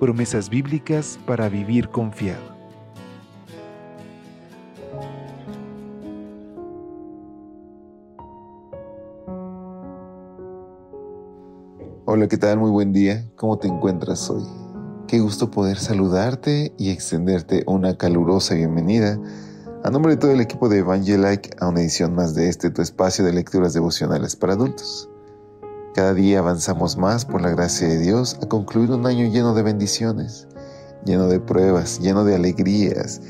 Promesas bíblicas para vivir confiado. Hola, ¿qué tal? Muy buen día. ¿Cómo te encuentras hoy? Qué gusto poder saludarte y extenderte una calurosa bienvenida a nombre de todo el equipo de Evangelike a una edición más de este tu espacio de lecturas devocionales para adultos. Cada día avanzamos más por la gracia de Dios a concluir un año lleno de bendiciones, lleno de pruebas, lleno de alegrías,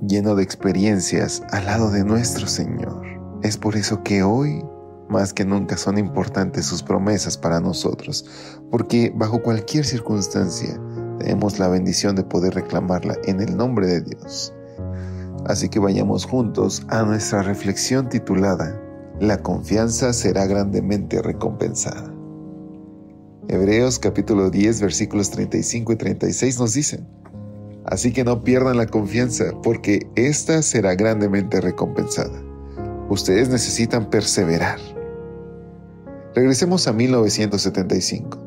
lleno de experiencias al lado de nuestro Señor. Es por eso que hoy más que nunca son importantes sus promesas para nosotros, porque bajo cualquier circunstancia tenemos la bendición de poder reclamarla en el nombre de Dios. Así que vayamos juntos a nuestra reflexión titulada La confianza será grandemente recompensada. Hebreos capítulo 10 versículos 35 y 36 nos dicen, Así que no pierdan la confianza, porque ésta será grandemente recompensada. Ustedes necesitan perseverar Regresemos a 1975.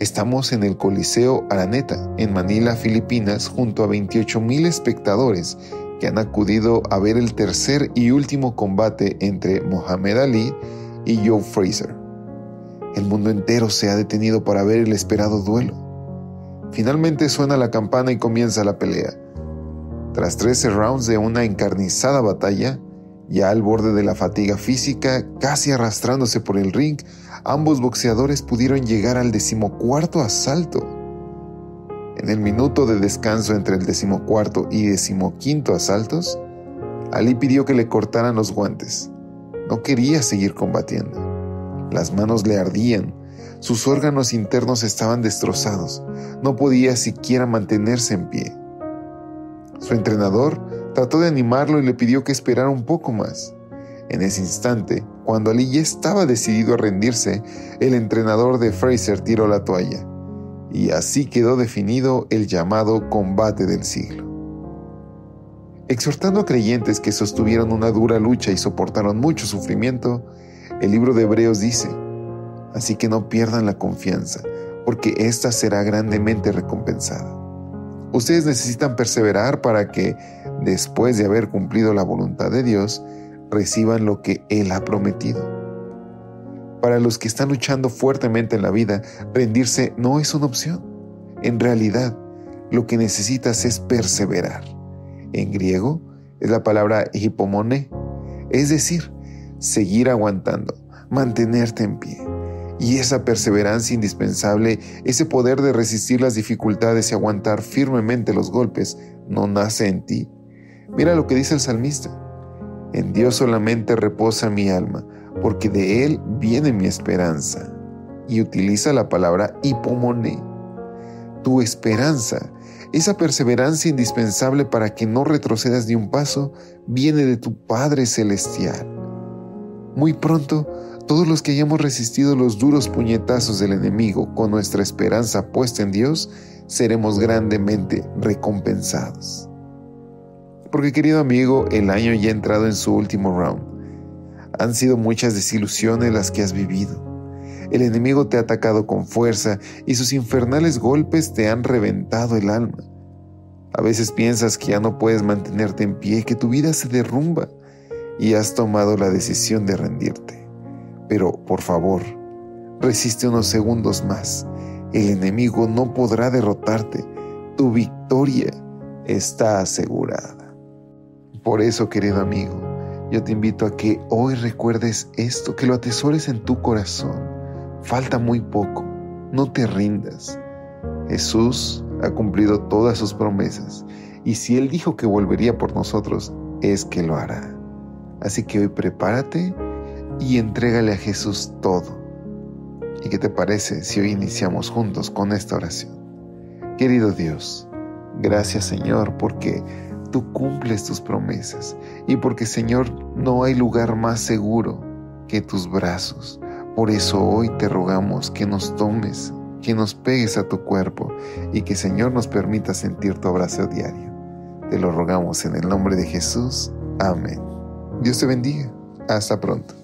Estamos en el Coliseo Araneta, en Manila, Filipinas, junto a 28.000 espectadores que han acudido a ver el tercer y último combate entre Mohamed Ali y Joe Fraser. El mundo entero se ha detenido para ver el esperado duelo. Finalmente suena la campana y comienza la pelea. Tras 13 rounds de una encarnizada batalla, ya al borde de la fatiga física, casi arrastrándose por el ring, ambos boxeadores pudieron llegar al decimocuarto asalto. El minuto de descanso entre el decimocuarto y decimoquinto asaltos, Ali pidió que le cortaran los guantes. No quería seguir combatiendo. Las manos le ardían, sus órganos internos estaban destrozados, no podía siquiera mantenerse en pie. Su entrenador trató de animarlo y le pidió que esperara un poco más. En ese instante, cuando Ali ya estaba decidido a rendirse, el entrenador de Fraser tiró la toalla. Y así quedó definido el llamado combate del siglo. Exhortando a creyentes que sostuvieron una dura lucha y soportaron mucho sufrimiento, el libro de Hebreos dice, Así que no pierdan la confianza, porque ésta será grandemente recompensada. Ustedes necesitan perseverar para que, después de haber cumplido la voluntad de Dios, reciban lo que Él ha prometido. Para los que están luchando fuertemente en la vida, rendirse no es una opción. En realidad, lo que necesitas es perseverar. En griego es la palabra hipomone, es decir, seguir aguantando, mantenerte en pie. Y esa perseverancia indispensable, ese poder de resistir las dificultades y aguantar firmemente los golpes, no nace en ti. Mira lo que dice el salmista. En Dios solamente reposa mi alma, porque de Él viene mi esperanza. Y utiliza la palabra hipomone. Tu esperanza, esa perseverancia indispensable para que no retrocedas ni un paso, viene de tu Padre Celestial. Muy pronto todos los que hayamos resistido los duros puñetazos del enemigo con nuestra esperanza puesta en Dios, seremos grandemente recompensados. Porque querido amigo, el año ya ha entrado en su último round. Han sido muchas desilusiones las que has vivido. El enemigo te ha atacado con fuerza y sus infernales golpes te han reventado el alma. A veces piensas que ya no puedes mantenerte en pie, que tu vida se derrumba y has tomado la decisión de rendirte. Pero, por favor, resiste unos segundos más. El enemigo no podrá derrotarte. Tu victoria está asegurada. Por eso, querido amigo, yo te invito a que hoy recuerdes esto, que lo atesores en tu corazón. Falta muy poco. No te rindas. Jesús ha cumplido todas sus promesas y si Él dijo que volvería por nosotros, es que lo hará. Así que hoy prepárate y entrégale a Jesús todo. ¿Y qué te parece si hoy iniciamos juntos con esta oración? Querido Dios, Gracias Señor porque tú cumples tus promesas y porque Señor no hay lugar más seguro que tus brazos. Por eso hoy te rogamos que nos tomes, que nos pegues a tu cuerpo y que Señor nos permita sentir tu abrazo diario. Te lo rogamos en el nombre de Jesús. Amén. Dios te bendiga. Hasta pronto.